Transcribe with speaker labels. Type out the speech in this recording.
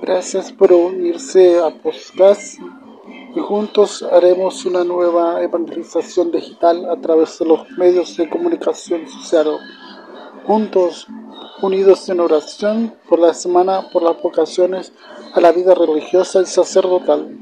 Speaker 1: Gracias por unirse a podcast y juntos haremos una nueva evangelización digital a través de los medios de comunicación social. Juntos, unidos en oración por la semana, por las vocaciones a la vida religiosa y sacerdotal.